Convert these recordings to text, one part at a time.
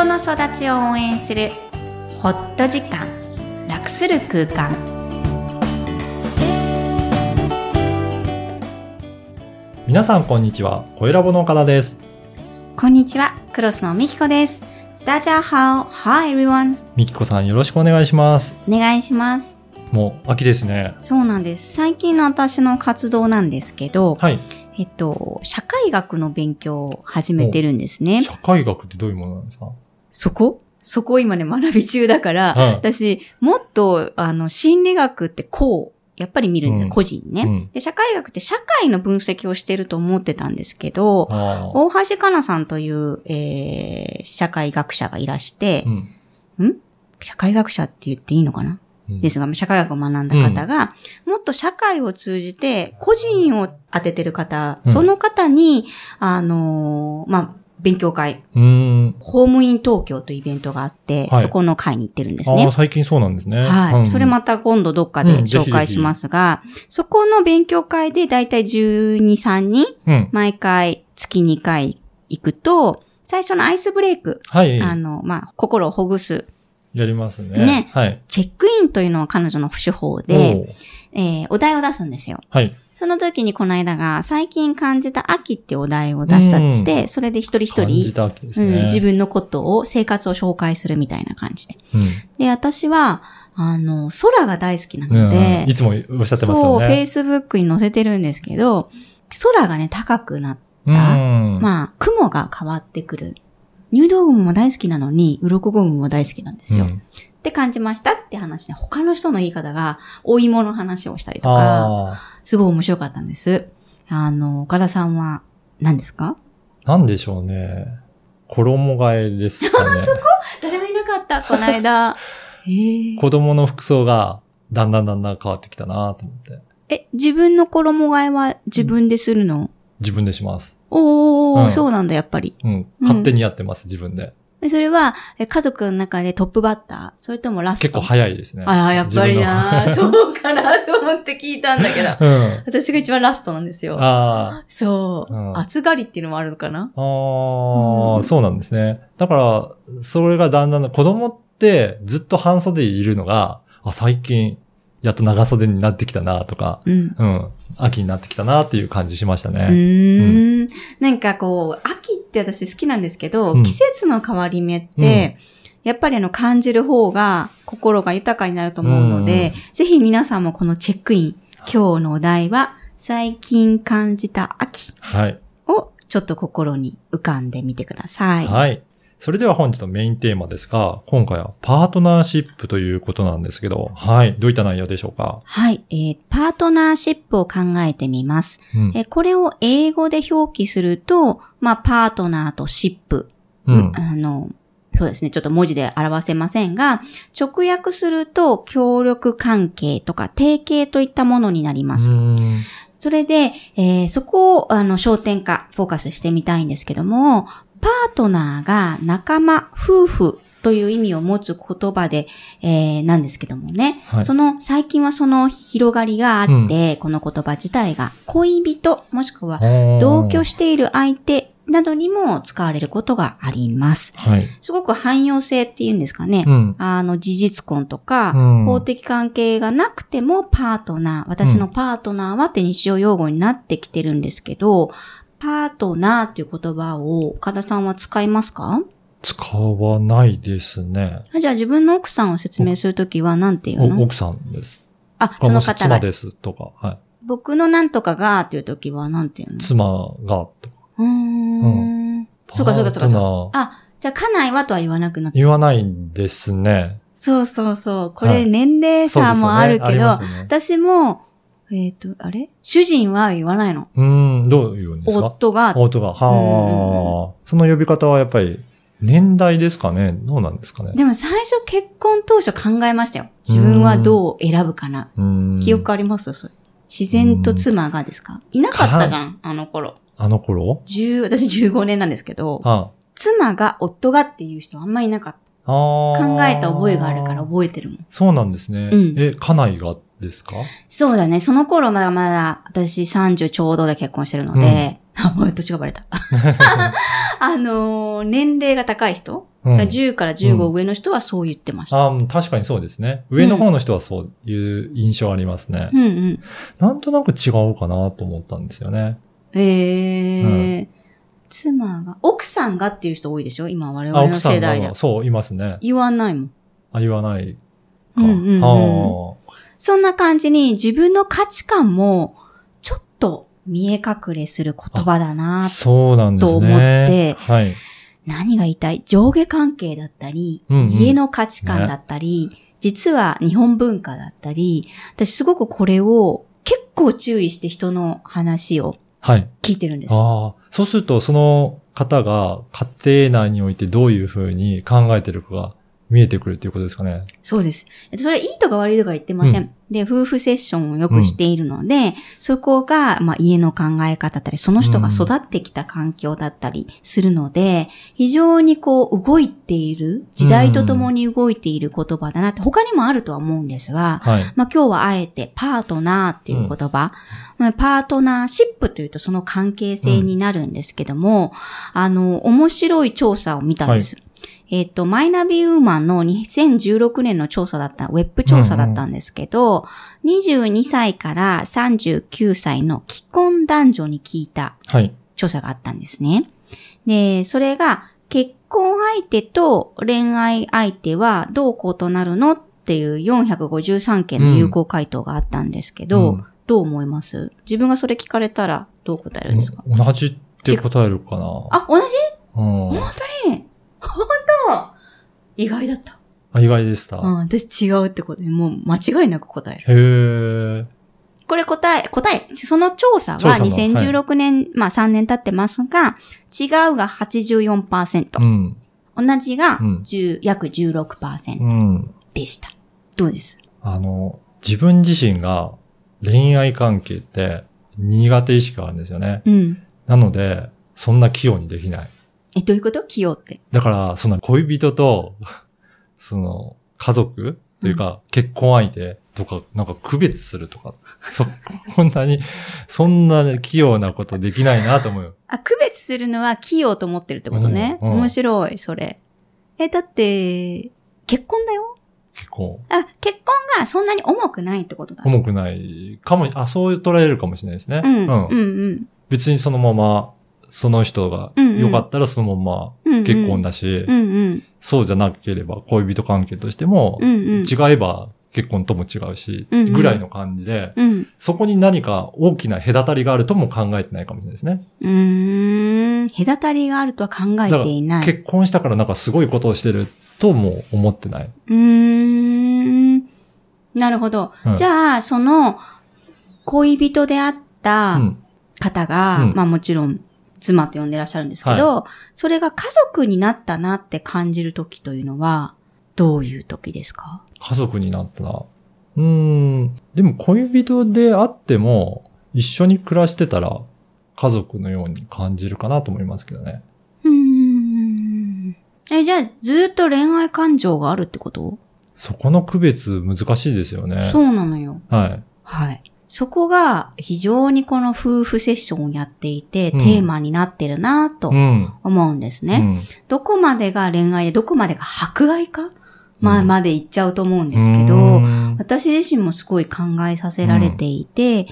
人の育ちを応援するホット時間楽する空間皆さんこんにちは。声ラボの岡田です。こんにちはクロスのみきこですダジャーハオ Hi everyone みきこさんよろしくお願いします。お願いしますもう秋ですね。そうなんです最近の私の活動なんですけど、はい。えっと社会学の勉強を始めてるんですね社会学ってどういうものなんですか？そこ？そこを今ね、学び中だから、はい私、もっと、あの、心理学ってこう、やっぱり見るんですよ、うん。個人ね、うん。で。社会学って社会の分析をしてると思ってたんですけど。大橋かなさんという、えー、社会学者がいらしてう、ん。社会学者って言っていいのかな、うん。ですが、社会学を学んだ方が、もっと社会を通じて、個人を当ててる方、うん。その方に、あのーまあ、勉強会。ホームイン東京というイベントがあって、はいそこの会に行ってるんですね。最近そうなんですね。はい、うんそれまた今度どっかで紹介しますが、そこの勉強会でだいたい12、3人、うん。毎回月2回行くと、最初のアイスブレイク、はい。あの、まあ、心をほぐす、やりますね。ねはい。チェックインというのは彼女の手法おで、ーえーお題を出すんですよ。はい。その時にこの間が、最近感じた秋ってお題を出したりして、それで一人一人、た秋ですうん、ね。自分のことを、生活を紹介するみたいな感じで。うん。で、私は、あの、空が大好きなうん。ので、いつもおっしゃってますそう、よね。Facebook に載せてるんですけど、空がね、高くなっうた。ん。まあ、雲が変わってくる。入道雲も大好きなのに、鱗雲も大好きなんですよ。うんって感じましたって話で、他の人の言い方が、お芋の話をしたりとか。すごい面白かったんです。あの、岡田さんは何ですか？なんでしょうね。衣替えですかね。誰もいなかった、この間。子供の服装がだんだんだんだん変わってきたなと思って。え、自分の衣替えは自分でするの、自分でします。おー、うんそうなんだ、やっぱり。うん。うん勝手にやってます、自分で。でそれは、え家族の中でトップバッター？それともラスト？結構早いですね。ああ、やっぱりな自 そうかなと思って聞いたんだけど。うん。私が一番ラストなんですよ。あそう。うん暑がりっていうのもあるのかな？あ。ああ、うんそうなんですね。だから、それがだんだん、子供ってずっと半袖でいるのが、あ、最近、やっと長袖になってきたなとか、うん。うん。秋になってきたなっていう感じしましたうね。ーん。なんかこう、秋って私好きなんですけど、うん季節の変わり目って、やっぱりあの感じる方が心が豊かになると思うので、ぜひ皆さんもこのチェックイン、今日のお題は、最近感じた秋はい。をちょっと心に浮かんでみてください。はい。それでは本日のメインテーマですが、今回はパートナーシップということなんですけど、はい。どういった内容でしょうか？はい、えーパートナーシップを考えてみます。うん。えーこれを英語で表記すると、まあ、パートナーとシップ。うん。あの、そうですね。ちょっと文字で表せませんが、直訳すると、協力関係とか提携といったものになります。うんそれで、えーそこを、あの、焦点化、フォーカスしてみたいんですけども、パートナーが仲間、夫婦という意味を持つ言葉で、えーなんですけどもね。はいその、最近はその広がりがあって、この言葉自体が恋人、もしくは同居している相手などにも使われることがあります。はい。すごく汎用性っていうんですかね。うん。あの、事実婚とか、うん法的関係がなくてもパートナー、私のパートナーはって日常用語になってきてるんですけど、パートナーっていう言葉を岡田さんは使いますか？使わないですね。あじゃあ自分の奥さんを説明するときは何て言うの？お奥さんです。あ、その方が、妻ですとか、はい。僕のなんとかがっていうときは何て言うの？妻がとか。うーん。そうかそうかそうかそうか。パートナーあ、じゃあ家内はとは言わなくなった。言わないんですね。そうそうそう。これはい年齢差もあるけど、ねね私も、えっ、と、あれ？主人は言わないの。うーん、どう言うんですか？夫が、夫が。はあ、その呼び方はやっぱり年代ですかね？どうなんですかね？でも最初結婚当初考えましたよ。自分はどう選ぶかな。うーん記憶あります？それ。自然と妻がですか？いなかったじゃん、あの頃。あの頃？10、私15年なんですけど、あ妻が夫がっていう人あんまいなかった。考えた覚えがあるから覚えてるもん。そうなんですね。うんえ、家内が？ですか？そうだね。その頃まだまだ私30ちょうどで結婚してるので、あ、もう年がバレた。あのー年齢が高い人、うん10から15上の人はそう言ってました。あ確かにそうですね。上の方の人はそういう印象ありますね。うんうん。なんとなく違うかなと思ったんですよね。ええ妻が、奥さんがっていう人多いでしょ？今我あ、々の世代でが、。そう、いますね。言わないもん。あ、言わないか。うんうんうんはそんな感じに自分の価値観もちょっと見え隠れする言葉だあな。そうなんですね。と思ってはい。何が言いたい？上下関係だったり、うんうん家の価値観だったり、実は日本文化だったり、私すごくこれを結構注意して人の話をはい。聞いてるんです。ああ。そうすると、その方が家庭内においてどういうふうに考えてるかが見えてくるっていうことですかね。そうです。えっとそれいいとか悪いとか言ってません。うんで、夫婦セッションをよくしているので、そこが、まあ、家の考え方だったり、その人が育ってきた環境だったりするので、非常にこう、動いている、時代とともに動いている言葉だなって、他にもあるとは思うんですが、はい。まあ、今日はあえてパートナーっていう言葉、まあパートナーシップというとその関係性になるんですけども、あの、面白い調査を見たんです。えっ、と、マイナビウーマンの2016年の調査だった、ウェブ調査だったんですけど、22歳から39歳の既婚男女に聞いたはい。調査があったんですね。で、それが結婚相手と恋愛相手はどう異なるのっていう453件の有効回答があったんですけど、うんどう思います？自分がそれ聞かれたらどう答えるんですか、同じって答えるかな。あ、同じ？うん。本当に？意外だった。あ意外でした。うん、私違うってことで、もう間違いなく答える。へえ。これ答え、答え、その調査は調査の2016年、まあ3年経ってますが、違うが84%。うん。同じがうん10、約16%うん。でした。どうです？あの、自分自身が恋愛関係って苦手意識があるんですよね。うん。なので、そんな器用にできない。え、どういうこと？器用って。だから、その恋人と、その、家族というか、結婚相手とか、なんか区別するとか、そ、こんなに、そんな器用なことできないなと思うよ。あ、区別するのは器用と思ってるってことね。うんうん面白い、それ。え、だって、結婚だよ結婚。あ、結婚がそんなに重くないってことだ。重くないかも、あ、そう捉えるかもしれないですね。うん、うん、うん。別にそのまま、その人が良かったらそのまま結婚だし。そうじゃなければ恋人関係としても。違えば結婚とも違うし、ぐらいの感じで、うん。そこに何か大きな隔たりがあるとも考えてないかもしれないですね。うーん。隔たりがあるとは考えていない。結婚したからなんかすごいことをしてるとも思ってない。うーん。なるほど。うんじゃあ、その、恋人であっうたん。方が、うんまあもちろん、妻と呼んでらっしゃるんですけど、それが家族になったなって感じる時というのは、どういう時ですか？家族になったな。うーん。でも恋人であっても、一緒に暮らしてたら、家族のように感じるかなと思いますけどね。うーん。え、じゃあ、ずっと恋愛感情があるってこと、そこの区別難しいですよね。そうなのよ。はい。はい。そこが非常にこの夫婦セッションをやっていて、うん。テーマになってるなとうん。思うんですね。うん。どこまでが恋愛でどこまでが迫害か、まあ、うん。まで言っちゃうと思うんですけど、うん。私自身もすごい考えさせられていて、家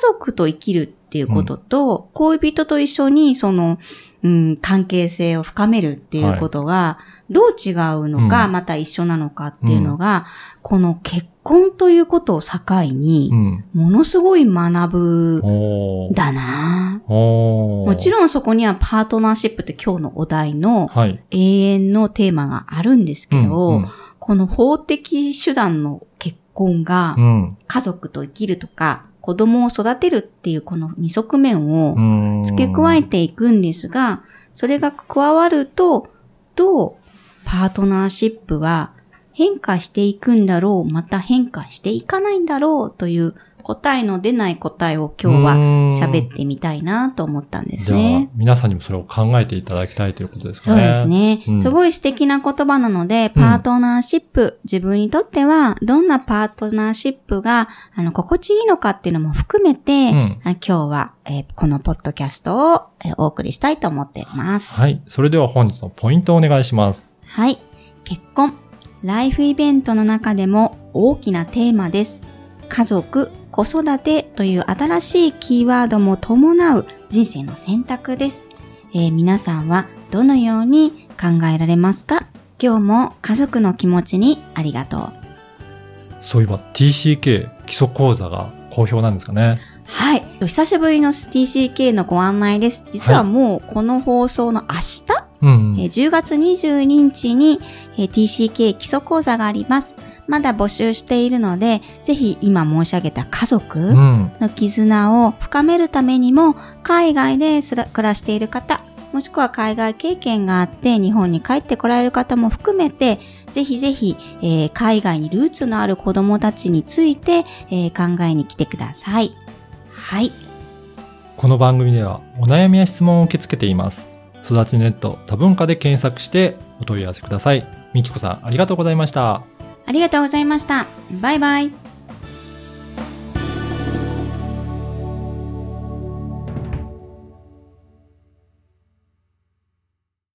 族と生きるっていうことと、恋人と一緒にその、うん、関係性を深めるっていうことが、どう違うのか、うん。また一緒なのかっていうのが、この結婚ということを境にう、ん。ものすごい学ぶだな。もちろんそこにはパートナーシップって今日のお題のはい。永遠のテーマがあるんですけど、うん。この法的手段の結婚がうん。家族と生きるとか子供を育てるっていうこの二側面をうん。付け加えていくんですが、それが加わると、どうパートナーシップは変化していくんだろう、また変化していかないんだろうという答えの出ない答えを今日は喋ってみたいなと思ったんですね。じゃあ、皆さんにもそれを考えていただきたいということですかそうね。ですね、うんすごい素敵な言葉なので、パートナーシップ、自分にとってはどんなパートナーシップが、あの、心地いいのかっていうのも含めて、うんあ今日は、えーこのポッドキャストを、えーお送りしたいと思っています。はい。それでは本日のポイントをお願いします。はい。結婚。ライフイベントの中でも大きなテーマです。家族、子育てという新しいキーワードも伴う人生の選択です。えー皆さんはどのように考えられますか？今日も家族の気持ちにありがとう。そういえば TCK 基礎講座が好評なんですかね。はい。久しぶりの TCK のご案内です。実はもうこの放送の明日？うん、うん。えー10月22日に、えー TCK 基礎講座があります。まだ募集しているので、ぜひ今申し上げた家族うん。の絆を深めるためにも、海外で暮らしている方、もしくは海外経験があって日本に帰ってこられる方も含めて、ぜひぜひ、えー海外にルーツのある子供たちについて、えー考えに来てください。はい。この番組ではお悩みや質問を受け付けています。育ちネット多文化で検索してお問い合わせください。みきこさんありがとうございました。ありがとうございました。バイバイ。